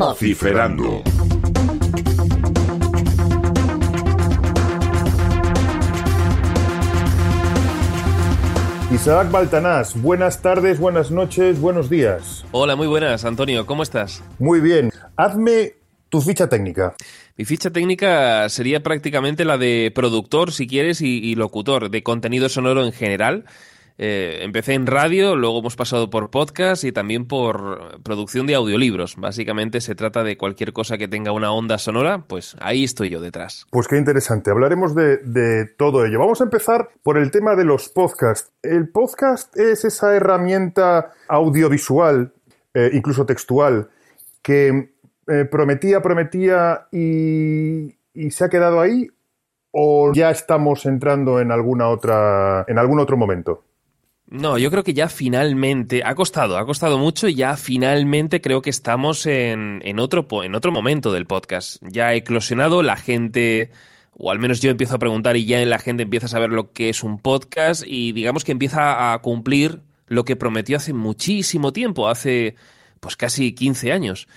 Vociferando. Isaac Baltanás, buenas tardes, buenas noches, buenos días. Hola, muy buenas, Antonio, ¿cómo estás? Muy bien. Hazme tu ficha técnica. Mi ficha técnica sería prácticamente la de productor, si quieres, y, y locutor de contenido sonoro en general. Eh, empecé en radio, luego hemos pasado por podcast y también por producción de audiolibros. Básicamente se trata de cualquier cosa que tenga una onda sonora, pues ahí estoy yo detrás. Pues qué interesante. Hablaremos de, todo ello. Vamos a empezar por el tema de los podcasts. El podcast es esa herramienta audiovisual, eh, incluso textual, que eh, prometía, prometía y, y se ha quedado ahí. ¿O ya estamos entrando en alguna otra, en algún otro momento? No, yo creo que ya finalmente, ha costado, ha costado mucho y ya finalmente creo que estamos en, en, otro, en otro momento del podcast. Ya ha eclosionado, la gente, o al menos yo empiezo a preguntar y ya la gente empieza a saber lo que es un podcast y digamos que empieza a cumplir lo que prometió hace muchísimo tiempo, hace pues casi 15 años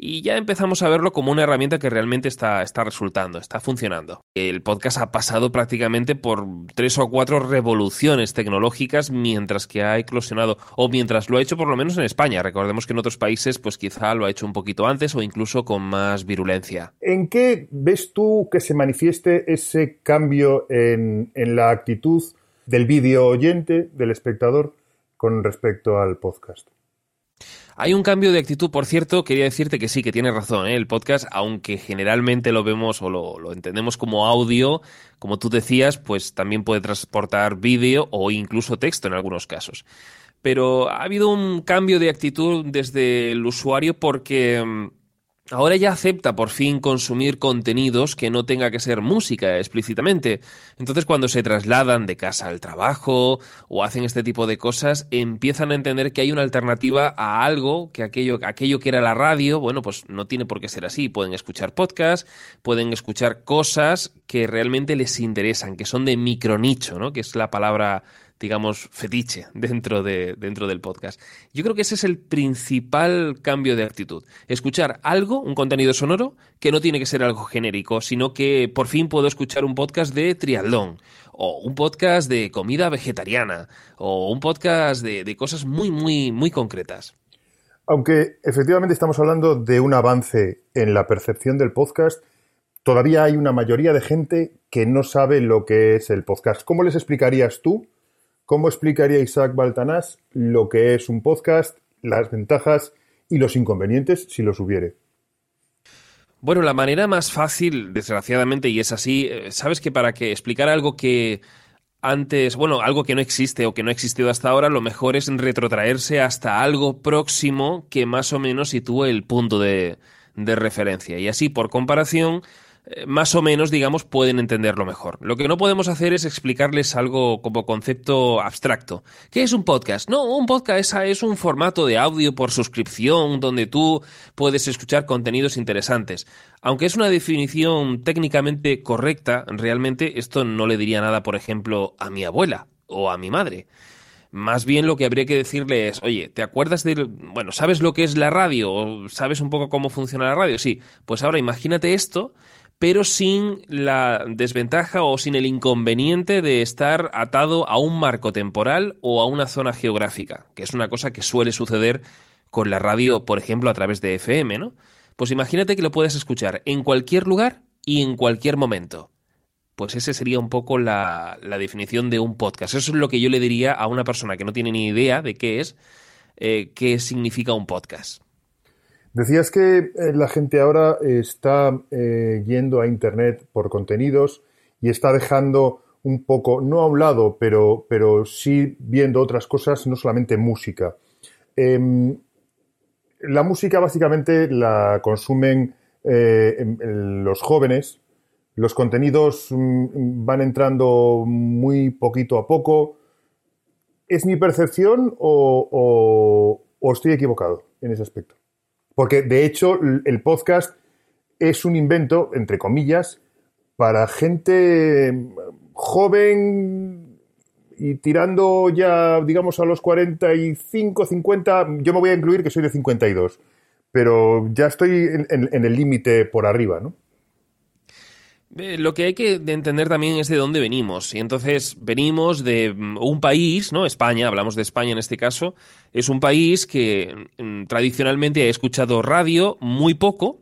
y ya empezamos a verlo como una herramienta que realmente está, está resultando, está funcionando. El podcast ha pasado prácticamente por tres o cuatro revoluciones tecnológicas mientras que ha eclosionado, o mientras lo ha hecho por lo menos en España. Recordemos que en otros países pues quizá lo ha hecho un poquito antes o incluso con más virulencia. ¿En qué ves tú que se manifieste ese cambio en, en la actitud del vídeo oyente, del espectador, con respecto al podcast? Hay un cambio de actitud, por cierto, quería decirte que sí, que tienes razón, ¿eh? el podcast, aunque generalmente lo vemos o lo, lo, entendemos como audio, como tú decías, pues también puede transportar vídeo o incluso texto en algunos casos. Pero ha habido un cambio de actitud desde el usuario porque mm, Ahora ya acepta por fin consumir contenidos que no tenga que ser música explícitamente. Entonces cuando se trasladan de casa al trabajo o hacen este tipo de cosas, empiezan a entender que hay una alternativa a algo, que aquello, aquello que era la radio, bueno, pues no tiene por qué ser así. Pueden escuchar podcasts, pueden escuchar cosas que realmente les interesan, que son de micronicho, ¿no? Que es la palabra digamos, fetiche dentro, de, dentro del podcast. Yo creo que ese es el principal cambio de actitud. Escuchar algo, un contenido sonoro, que no tiene que ser algo genérico, sino que por fin puedo escuchar un podcast de triatlón, o un podcast de comida vegetariana, o un podcast de, de cosas muy, muy, muy concretas. Aunque efectivamente estamos hablando de un avance en la percepción del podcast, todavía hay una mayoría de gente que no sabe lo que es el podcast. ¿Cómo les explicarías tú ¿Cómo explicaría Isaac Baltanás lo que es un podcast, las ventajas y los inconvenientes, si los hubiere? Bueno, la manera más fácil, desgraciadamente, y es así, sabes que para que explicar algo que antes, bueno, algo que no existe o que no ha existido hasta ahora, lo mejor es retrotraerse hasta algo próximo que más o menos sitúe el punto de, de referencia. Y así, por comparación, eh, más o menos, digamos, pueden entenderlo mejor. Lo que no podemos hacer es explicarles algo como concepto abstracto. ¿Qué es un podcast? No, un podcast es un formato de audio por suscripción donde tú puedes escuchar contenidos interesantes. Aunque es una definición técnicamente correcta, realmente esto no le diría nada, por ejemplo, a mi abuela o a mi madre. Más bien lo que habría que decirle es, oye, ¿te acuerdas de... Bueno, ¿sabes lo que es la radio? ¿O sabes un poco cómo funciona la radio? Sí, pues ahora imagínate esto pero sin la desventaja o sin el inconveniente de estar atado a un marco temporal o a una zona geográfica, que es una cosa que suele suceder con la radio, por ejemplo, a través de FM, ¿no? Pues imagínate que lo puedes escuchar en cualquier lugar y en cualquier momento. Pues ese sería un poco la, la definición de un podcast. Eso es lo que yo le diría a una persona que no tiene ni idea de qué es, eh, qué significa un podcast. Decías que eh, la gente ahora está eh, yendo a Internet por contenidos y está dejando un poco, no a un lado, pero, pero sí viendo otras cosas, no solamente música. Eh, la música básicamente la consumen eh, los jóvenes, los contenidos mm, van entrando muy poquito a poco. ¿Es mi percepción o, o estoy equivocado en ese aspecto? Porque de hecho el podcast es un invento, entre comillas, para gente joven y tirando ya, digamos, a los 45, 50, yo me voy a incluir que soy de 52, pero ya estoy en, el límite por arriba, ¿no? Lo que hay que entender también es de dónde venimos. Y entonces venimos de mm, un país, ¿no? España, hablamos de España en este caso, es un país que mm, tradicionalmente ha escuchado radio muy poco,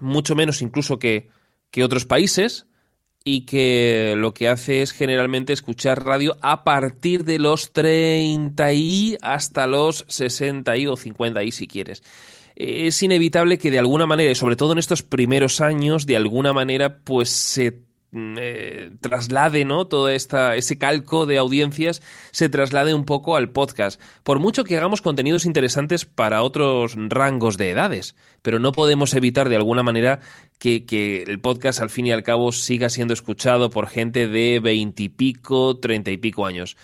mucho menos incluso que, que otros países, y que lo que hace es generalmente escuchar radio a partir de los 30 y hasta los 60 y o 50 y si quieres. Es inevitable que de alguna manera, y sobre todo en estos primeros años, de alguna manera, pues se Mm, eh, traslade, ¿no? Todo esta, ese calco de audiencias se traslade un poco al podcast. Por mucho que hagamos contenidos interesantes para otros rangos de edades, pero no podemos evitar de alguna manera que, que el podcast al fin y al cabo siga siendo escuchado por gente de veintipico, treinta y pico años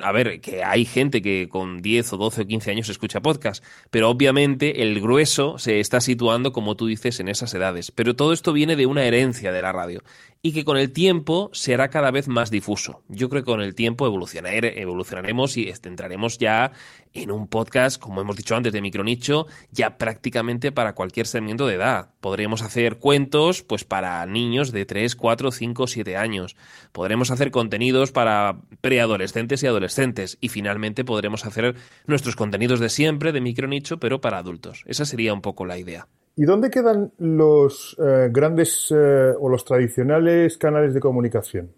a ver, que hay gente que con 10 o 12 o 15 años escucha podcast, pero obviamente el grueso se está situando, como tú dices, en esas edades. Pero todo esto viene de una herencia de la radio y que con el tiempo será cada vez más difuso. Yo creo que con el tiempo evolucionaremos y entraremos ya en un podcast, como hemos dicho antes, de micronicho, ya prácticamente para cualquier segmento de edad. Podríamos hacer cuentos pues para niños de 3, 4, 5, 7 años. Podremos hacer contenidos para preadolescentes y adolescentes. Y finalmente podremos hacer nuestros contenidos de siempre, de micronicho, pero para adultos. Esa sería un poco la idea. ¿Y dónde quedan los eh, grandes eh, o los tradicionales canales de comunicación?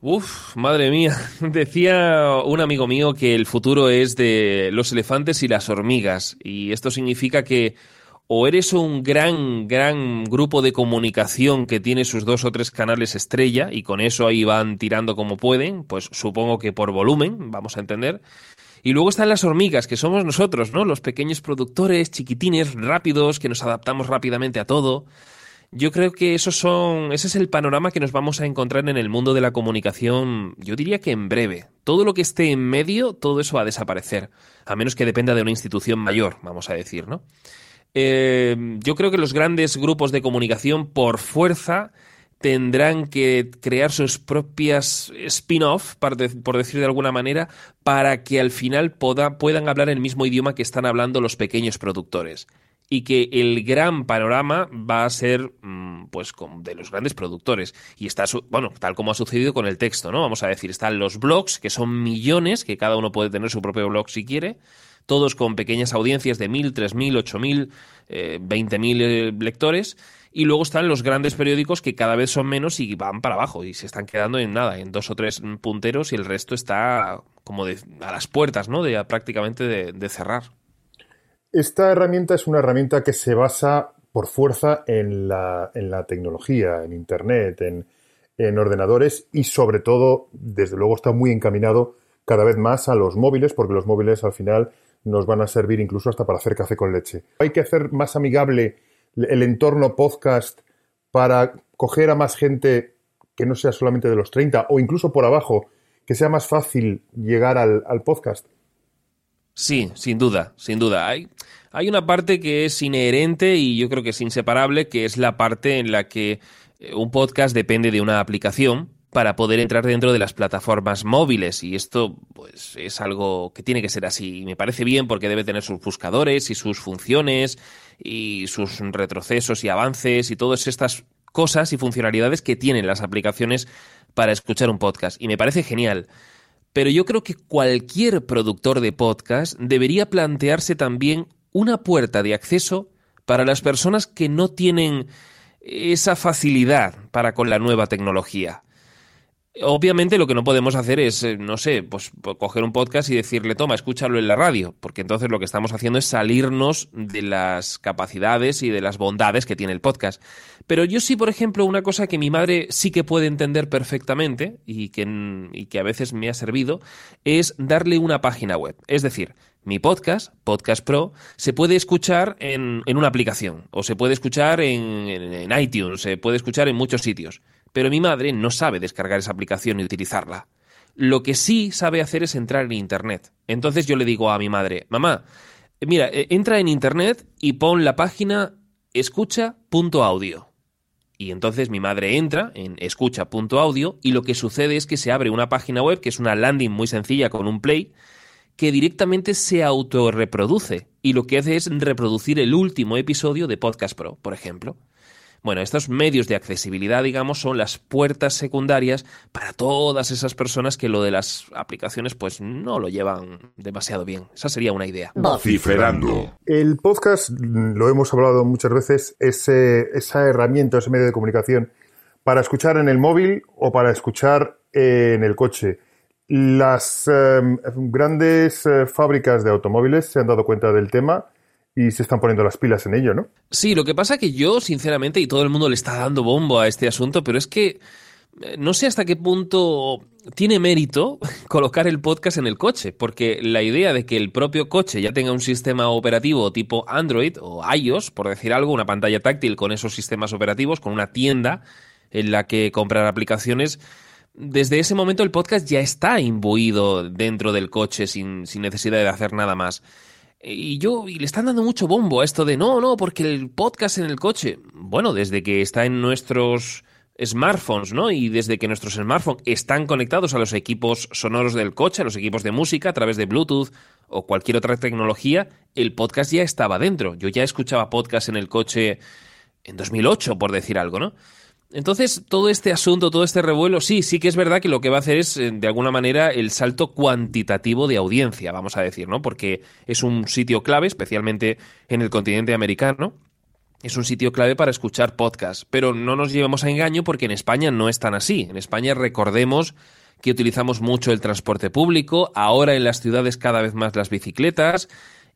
Uf, madre mía. Decía un amigo mío que el futuro es de los elefantes y las hormigas. Y esto significa que o eres un gran, gran grupo de comunicación que tiene sus dos o tres canales estrella y con eso ahí van tirando como pueden, pues supongo que por volumen, vamos a entender. Y luego están las hormigas, que somos nosotros, ¿no? Los pequeños productores, chiquitines, rápidos, que nos adaptamos rápidamente a todo. Yo creo que esos son, ese es el panorama que nos vamos a encontrar en el mundo de la comunicación, yo diría que en breve. Todo lo que esté en medio, todo eso va a desaparecer, a menos que dependa de una institución mayor, vamos a decir, ¿no? Eh, yo creo que los grandes grupos de comunicación, por fuerza, tendrán que crear sus propias spin-off, por decir de alguna manera, para que al final puedan hablar el mismo idioma que están hablando los pequeños productores. Y que el gran panorama va a ser mm, pues de los grandes productores. Y está bueno tal como ha sucedido con el texto no vamos a decir están los blogs que son millones que cada uno puede tener su propio blog si quiere todos con pequeñas audiencias de mil tres mil ocho mil eh, veinte mil eh, lectores y luego están los grandes periódicos que cada vez son menos y van para abajo y se están quedando en nada en dos o tres punteros y el resto está como a las puertas no de prácticamente de cerrar. Esta herramienta es una herramienta que se basa por fuerza en la, tecnología, en Internet, en, ordenadores y sobre todo, desde luego, está muy encaminado cada vez más a los móviles, porque los móviles al final nos van a servir incluso hasta para hacer café con leche. Hay que hacer más amigable el entorno podcast para coger a más gente que no sea solamente de los 30 o incluso por abajo, que sea más fácil llegar al, podcast. Sí, sin duda, sin duda. Hay, hay una parte que es inherente y yo creo que es inseparable, que es la parte en la que eh, un podcast depende de una aplicación para poder entrar dentro de las plataformas móviles y esto pues es algo que tiene que ser así. Y me parece bien porque debe tener sus buscadores y sus funciones y sus retrocesos y avances y todas estas cosas y funcionalidades que tienen las aplicaciones para escuchar un podcast y me parece genial pero yo creo que cualquier productor de podcast debería plantearse también una puerta de acceso para las personas que no tienen esa facilidad para con la nueva tecnología. Obviamente lo que no podemos hacer es, eh, no sé, pues coger un podcast y decirle, toma, escúchalo en la radio, porque entonces lo que estamos haciendo es salirnos de las capacidades y de las bondades que tiene el podcast. Pero yo sí, por ejemplo, una cosa que mi madre sí que puede entender perfectamente y que, y que a veces me ha servido, es darle una página web. Es decir, mi podcast, Podcast Pro, se puede escuchar en, en una aplicación o se puede escuchar en, en iTunes, se puede escuchar en muchos sitios pero mi madre no sabe descargar esa aplicación y utilizarla. Lo que sí sabe hacer es entrar en Internet. Entonces yo le digo a mi madre, mamá, mira, eh, entra en Internet y pon la página escucha.audio. Y entonces mi madre entra en escucha.audio y lo que sucede es que se abre una página web que es una landing muy sencilla con un play que directamente se autorreproduce y lo que hace es reproducir el último episodio de Podcast Pro, por ejemplo. Bueno, estos medios de accesibilidad, digamos, son las puertas secundarias para todas esas personas que lo de las aplicaciones pues no lo llevan demasiado bien. Esa sería una idea. Vociferando. El podcast, lo hemos hablado muchas veces, es esa herramienta, ese medio de comunicación para escuchar en el móvil o para escuchar en el coche. Las em, grandes eh, fábricas de automóviles se han dado cuenta del tema y se están poniendo las pilas en ello, ¿no? Sí, lo que pasa que yo, sinceramente, y todo el mundo le está dando bombo a este asunto, pero es que eh, no sé hasta qué punto tiene mérito colocar el podcast en el coche, porque la idea de que el propio coche ya tenga un sistema operativo tipo Android o iOS, por decir algo, una pantalla táctil con esos sistemas operativos, con una tienda en la que comprar aplicaciones, desde ese momento el podcast ya está imbuido dentro del coche sin, sin necesidad de hacer nada más. Y yo, y le están dando mucho bombo a esto de no, no, porque el podcast en el coche. Bueno, desde que está en nuestros smartphones, ¿no? Y desde que nuestros smartphones están conectados a los equipos sonoros del coche, a los equipos de música, a través de Bluetooth o cualquier otra tecnología, el podcast ya estaba dentro. Yo ya escuchaba podcast en el coche en 2008, por decir algo, ¿no? Entonces, todo este asunto, todo este revuelo, sí, sí que es verdad que lo que va a hacer es, eh, de alguna manera, el salto cuantitativo de audiencia, vamos a decir, ¿no? Porque es un sitio clave, especialmente en el continente americano. Es un sitio clave para escuchar podcasts, pero no nos llevemos a engaño porque en España no es tan así. En España recordemos que utilizamos mucho el transporte público, ahora en las ciudades cada vez más las bicicletas,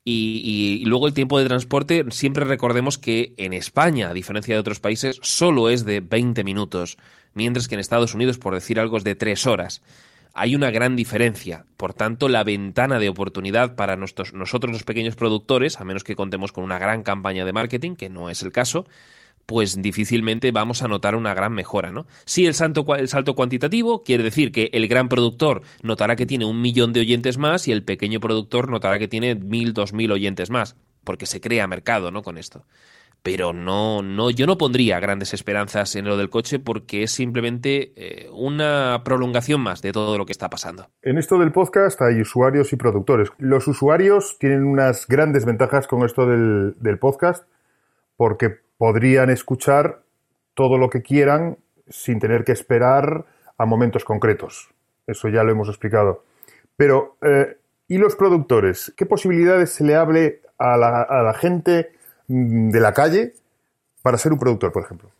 y, luego el tiempo de transporte, siempre recordemos que en España, a diferencia de otros países, solo es de 20 minutos, mientras que en Estados Unidos, por decir algo, es de 3 horas. Hay una gran diferencia. Por tanto, la ventana de oportunidad para nosotros los pequeños productores, a menos que contemos con una gran campaña de marketing, que no es el caso, pues difícilmente vamos a notar una gran mejora, ¿no? Sí, el salto, el salto cuantitativo quiere decir que el gran productor notará que tiene un millón de oyentes más y el pequeño productor notará que tiene mil, dos mil oyentes más, porque se crea mercado, ¿no? Con esto. Pero no, no, yo no pondría grandes esperanzas en lo del coche porque es simplemente eh, una prolongación más de todo lo que está pasando. En esto del podcast hay usuarios y productores. Los usuarios tienen unas grandes ventajas con esto del, del podcast porque podrían escuchar todo lo que quieran sin tener que esperar a momentos concretos. Eso ya lo hemos explicado. Pero, eh, ¿y los productores? ¿Qué posibilidades se le hable a la, gente mm, de la calle para ser un productor, por ejemplo?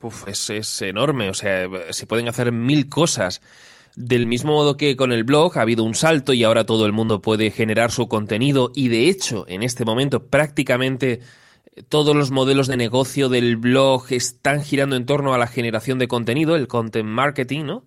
Uf, es, es, enorme, o sea, se pueden hacer mil cosas. Del mismo modo que con el blog ha habido un salto y ahora todo el mundo puede generar su contenido y de hecho en este momento prácticamente todos los modelos de negocio del blog están girando en torno a la generación de contenido, el content marketing, ¿no?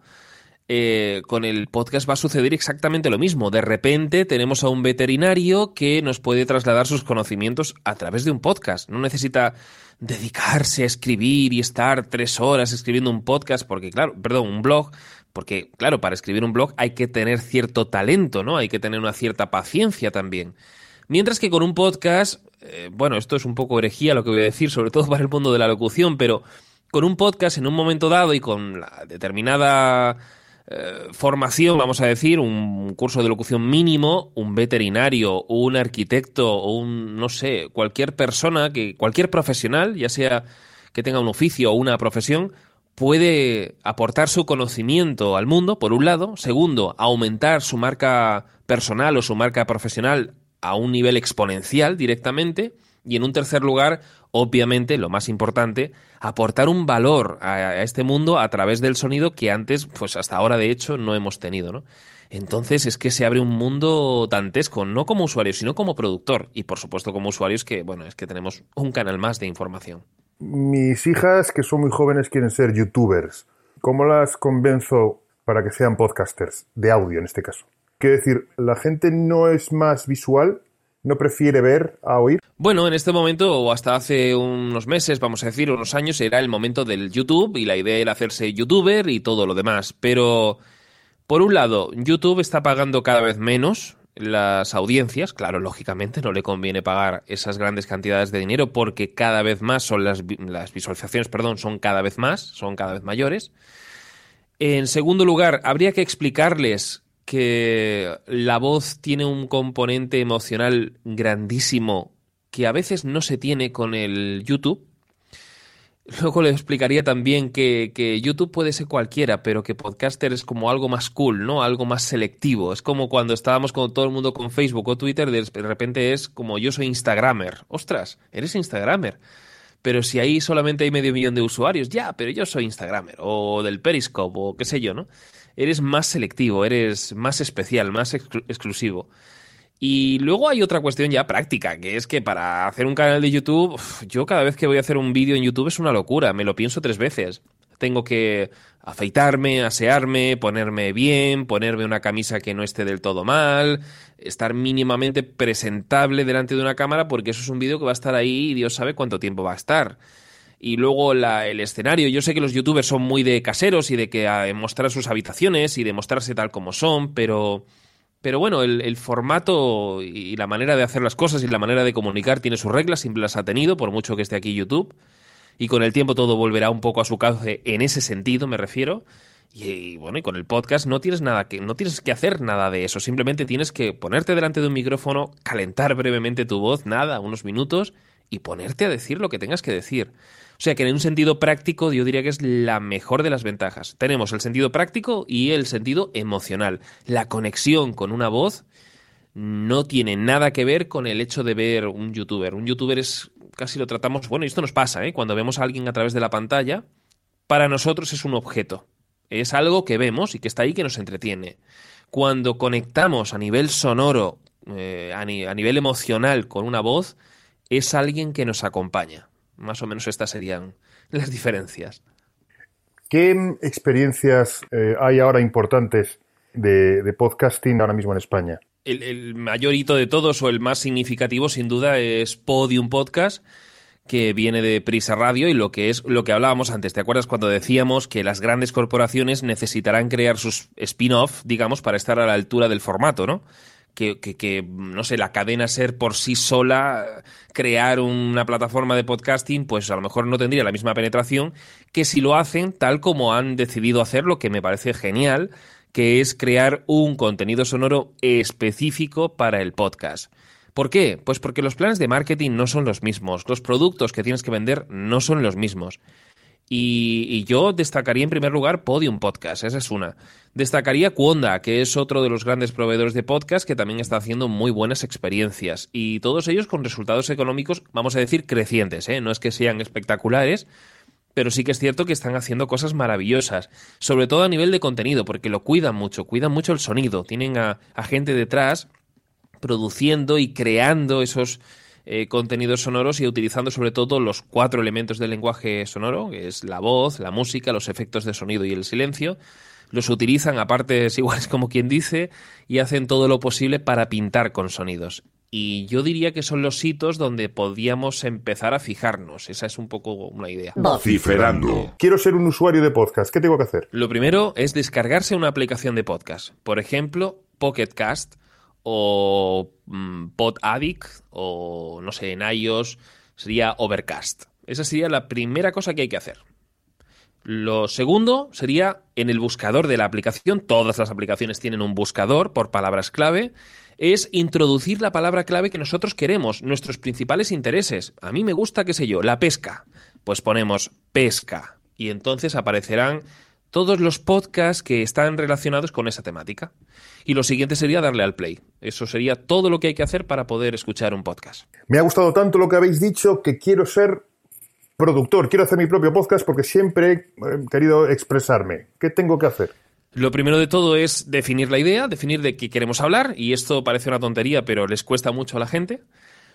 Eh, con el podcast va a suceder exactamente lo mismo. De repente tenemos a un veterinario que nos puede trasladar sus conocimientos a través de un podcast. No necesita dedicarse a escribir y estar tres horas escribiendo un podcast, porque claro, perdón, un blog, porque claro, para escribir un blog hay que tener cierto talento, ¿no? Hay que tener una cierta paciencia también. Mientras que con un podcast eh, bueno, esto es un poco herejía lo que voy a decir, sobre todo para el mundo de la locución, pero con un podcast en un momento dado y con la determinada eh, formación, vamos a decir, un curso de locución mínimo, un veterinario, un arquitecto o un, no sé, cualquier persona, que cualquier profesional, ya sea que tenga un oficio o una profesión, puede aportar su conocimiento al mundo, por un lado. Segundo, aumentar su marca personal o su marca profesional a un nivel exponencial directamente. Y en un tercer lugar, obviamente, lo más importante, aportar un valor a, este mundo a través del sonido que antes, pues hasta ahora de hecho, no hemos tenido, ¿no? Entonces es que se abre un mundo dantesco, no como usuario, sino como productor. Y por supuesto como usuarios que, bueno, es que tenemos un canal más de información. Mis hijas, que son muy jóvenes, quieren ser youtubers. ¿Cómo las convenzo para que sean podcasters? De audio en este caso. Quiero decir, la gente no es más visual, no prefiere ver a oír. Bueno, en este momento, o hasta hace unos meses, vamos a decir, unos años, era el momento del YouTube y la idea era hacerse youtuber y todo lo demás. Pero, por un lado, YouTube está pagando cada vez menos las audiencias, claro, lógicamente no le conviene pagar esas grandes cantidades de dinero porque cada vez más son las, las visualizaciones, perdón, son cada vez más, son cada vez mayores. En segundo lugar, habría que explicarles que la voz tiene un componente emocional grandísimo que a veces no se tiene con el YouTube. Luego le explicaría también que, que, YouTube puede ser cualquiera, pero que podcaster es como algo más cool, ¿no? Algo más selectivo. Es como cuando estábamos con todo el mundo con Facebook o Twitter, de repente es como yo soy Instagramer. Ostras, eres Instagramer. Pero si ahí solamente hay medio millón de usuarios, ya, pero yo soy Instagramer, o del Periscope, o qué sé yo, ¿no? Eres más selectivo, eres más especial, más exclusivo. Y luego hay otra cuestión ya práctica, que es que para hacer un canal de YouTube, yo cada vez que voy a hacer un vídeo en YouTube es una locura, me lo pienso tres veces. Tengo que afeitarme, asearme, ponerme bien, ponerme una camisa que no esté del todo mal, estar mínimamente presentable delante de una cámara, porque eso es un vídeo que va a estar ahí y Dios sabe cuánto tiempo va a estar. Y luego el escenario, yo sé que los youtubers son muy de caseros y de que a, mostrar sus habitaciones y de mostrarse tal como son, pero pero bueno, el, formato y la manera de hacer las cosas y la manera de comunicar tiene sus reglas, siempre las ha tenido, por mucho que esté aquí YouTube. Y con el tiempo todo volverá un poco a su cauce en ese sentido, me refiero. Y, bueno, y con el podcast no tienes nada que, no tienes que hacer nada de eso. Simplemente tienes que ponerte delante de un micrófono, calentar brevemente tu voz, nada, unos minutos, y ponerte a decir lo que tengas que decir. O sea que en un sentido práctico yo diría que es la mejor de las ventajas. Tenemos el sentido práctico y el sentido emocional. La conexión con una voz no tiene nada que ver con el hecho de ver un youtuber. Un youtuber es casi lo tratamos, bueno, y esto nos pasa, ¿eh? cuando vemos a alguien a través de la pantalla, para nosotros es un objeto. Es algo que vemos y que está ahí que nos entretiene. Cuando conectamos a nivel sonoro, eh, a nivel emocional con una voz, es alguien que nos acompaña. Más o menos estas serían las diferencias. ¿Qué experiencias eh, hay ahora importantes de, podcasting ahora mismo en España? El, mayor hito de todos o el más significativo sin duda es Podium Podcast que viene de Prisa Radio y lo que es lo que hablábamos antes. ¿Te acuerdas cuando decíamos que las grandes corporaciones necesitarán crear sus spin-off, digamos, para estar a la altura del formato, ¿no? Que, no sé, la cadena ser por sí sola, crear una plataforma de podcasting, pues a lo mejor no tendría la misma penetración que si lo hacen tal como han decidido hacerlo, que me parece genial, que es crear un contenido sonoro específico para el podcast. ¿Por qué? Pues porque los planes de marketing no son los mismos, los productos que tienes que vender no son los mismos. Y, yo destacaría en primer lugar Podium Podcast, esa es una. Destacaría Cuonda, que es otro de los grandes proveedores de podcast que también está haciendo muy buenas experiencias. Y todos ellos con resultados económicos, vamos a decir, crecientes, ¿eh? No es que sean espectaculares, pero sí que es cierto que están haciendo cosas maravillosas, sobre todo a nivel de contenido, porque lo cuidan mucho, cuidan mucho el sonido, tienen a gente detrás produciendo y creando esos eh, contenidos sonoros y utilizando sobre todo los cuatro elementos del lenguaje sonoro, que es la voz, la música, los efectos de sonido y el silencio. Los utilizan a partes iguales como quien dice y hacen todo lo posible para pintar con sonidos. Y yo diría que son los hitos donde podíamos empezar a fijarnos. Esa es un poco una idea. Vociferando. Quiero ser un usuario de podcast. ¿Qué tengo que hacer? Lo primero es descargarse una aplicación de podcast. Por ejemplo, Pocket Cast o mm, Pod Addict o no sé, en iOS sería Overcast. Esa sería la primera cosa que hay que hacer. Lo segundo sería en el buscador de la aplicación, todas las aplicaciones tienen un buscador por palabras clave, es introducir la palabra clave que nosotros queremos, nuestros principales intereses. A mí me gusta, qué sé yo, la pesca. Pues ponemos pesca y entonces aparecerán todos los podcasts que están relacionados con esa temática. Y lo siguiente sería darle al play. Eso sería todo lo que hay que hacer para poder escuchar un podcast. Me ha gustado tanto lo que habéis dicho que quiero ser productor, quiero hacer mi propio podcast porque siempre he eh, querido expresarme. ¿Qué tengo que hacer? Lo primero de todo es definir la idea, definir de qué queremos hablar, y esto parece una tontería, pero les cuesta mucho a la gente.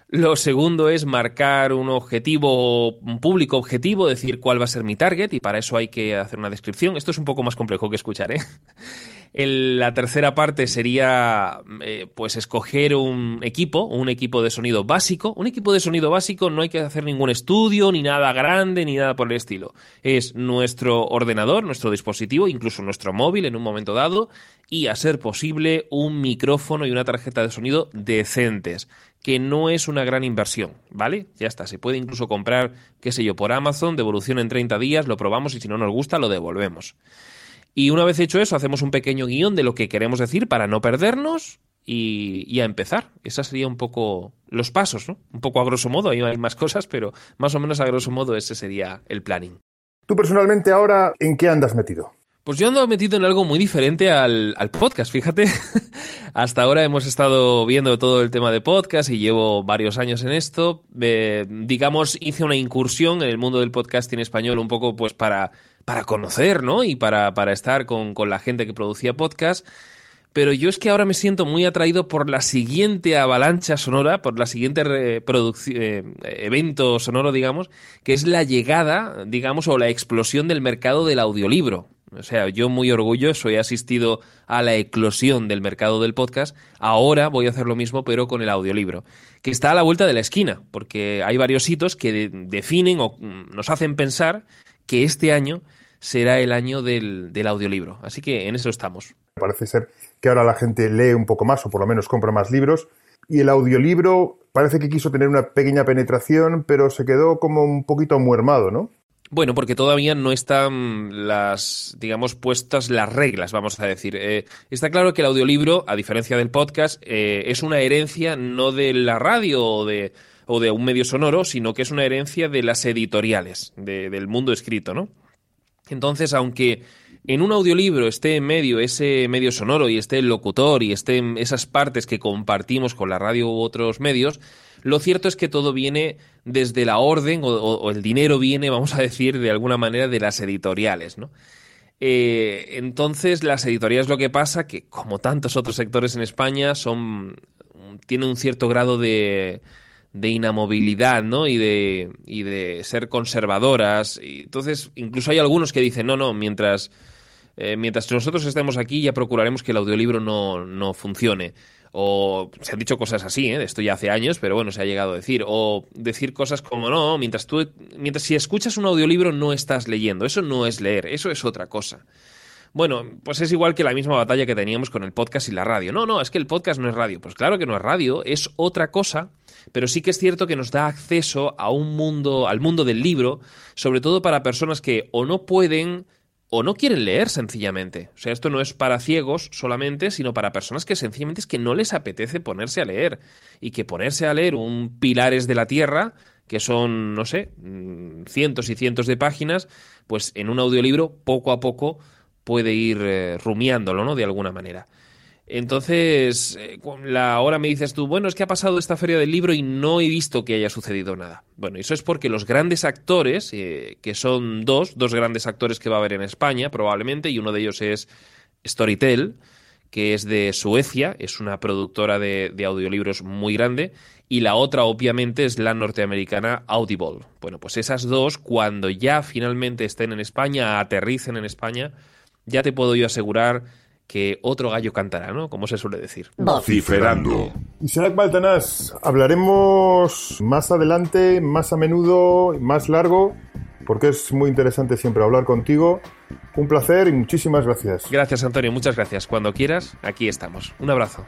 Lo segundo es marcar un objetivo, un público objetivo, decir cuál va a ser mi target y para eso hay que hacer una descripción. Esto es un poco más complejo que escuchar, ¿eh? la tercera parte sería eh, pues escoger un equipo, un equipo de sonido básico. Un equipo de sonido básico no hay que hacer ningún estudio, ni nada grande, ni nada por el estilo. Es nuestro ordenador, nuestro dispositivo, incluso nuestro móvil en un momento dado, y a ser posible un micrófono y una tarjeta de sonido decentes que no es una gran inversión, ¿vale? Ya está, se puede incluso comprar, qué sé yo, por Amazon, devolución en 30 días, lo probamos y si no nos gusta lo devolvemos. Y una vez hecho eso, hacemos un pequeño guion de lo que queremos decir para no perdernos y, a empezar. Esos serían un poco los pasos, ¿no? Un poco a grosso modo, hay más cosas, pero más o menos a grosso modo ese sería el planning. Tú personalmente ahora, ¿en qué andas metido? Pues yo ando metido en algo muy diferente al, podcast, fíjate. Hasta ahora hemos estado viendo todo el tema de podcast y llevo varios años en esto. Eh, digamos, hice una incursión en el mundo del podcast en español un poco pues para, para conocer, ¿no? Y para, para estar con, con la gente que producía podcast pero yo es que ahora me siento muy atraído por la siguiente avalancha sonora, por la siguiente eh, evento sonoro, digamos, que es la llegada, digamos, o la explosión del mercado del audiolibro. O sea, yo muy orgulloso he asistido a la eclosión del mercado del podcast. Ahora voy a hacer lo mismo, pero con el audiolibro, que está a la vuelta de la esquina, porque hay varios hitos que definen o mm, nos hacen pensar que este año será el año del, del audiolibro. Así que en eso estamos. Parece ser que ahora la gente lee un poco más o por lo menos compra más libros. Y el audiolibro parece que quiso tener una pequeña penetración, pero se quedó como un poquito muermado, ¿no? Bueno, porque todavía no están las, digamos, puestas las reglas, vamos a decir. Eh, está claro que el audiolibro, a diferencia del podcast, eh, es una herencia no de la radio o de, o de un medio sonoro, sino que es una herencia de las editoriales, del mundo escrito, ¿no? Entonces, aunque en un audiolibro esté en medio ese medio sonoro y esté el locutor y estén esas partes que compartimos con la radio u otros medios, lo cierto es que todo viene desde la orden o, el dinero viene, vamos a decir, de alguna manera de las editoriales, ¿no? Eh, entonces, las editoriales lo que pasa que, como tantos otros sectores en España, son tienen un cierto grado de, de inamovilidad, ¿no? Y de, y de ser conservadoras. Y entonces, incluso hay algunos que dicen, no, no, mientras, eh, mientras nosotros estemos aquí ya procuraremos que el audiolibro no, no funcione o se han dicho cosas así, ¿eh? esto ya hace años, pero bueno, se ha llegado a decir, o decir cosas como no, mientras tú, mientras si escuchas un audiolibro no estás leyendo, eso no es leer, eso es otra cosa. Bueno, pues es igual que la misma batalla que teníamos con el podcast y la radio. No, no, es que el podcast no es radio. Pues claro que no es radio, es otra cosa, pero sí que es cierto que nos da acceso a un mundo, al mundo del libro, sobre todo para personas que o no pueden o no quieren leer sencillamente. O sea, esto no es para ciegos solamente, sino para personas que sencillamente es que no les apetece ponerse a leer. Y que ponerse a leer un Pilares de la Tierra, que son, no sé, mm, cientos y cientos de páginas, pues en un audiolibro poco a poco puede ir eh, rumiándolo, ¿no? De alguna manera. Entonces, eh, la ahora me dices tú, bueno, es que ha pasado esta feria del libro y no he visto que haya sucedido nada. Bueno, eso es porque los grandes actores, eh, que son dos, dos grandes actores que va a haber en España probablemente, y uno de ellos es Storytel, que es de Suecia, es una productora de, de audiolibros muy grande, y la otra obviamente es la norteamericana Audible. Bueno, pues esas dos, cuando ya finalmente estén en España, aterricen en España, ya te puedo yo asegurar que otro gallo cantará, ¿no? Como se suele decir. Vociferando. Y Serac Baltanás, hablaremos más adelante, más a menudo, más largo, porque es muy interesante siempre hablar contigo. Un placer y muchísimas gracias. Gracias, Antonio. Muchas gracias. Cuando quieras, aquí estamos. Un abrazo.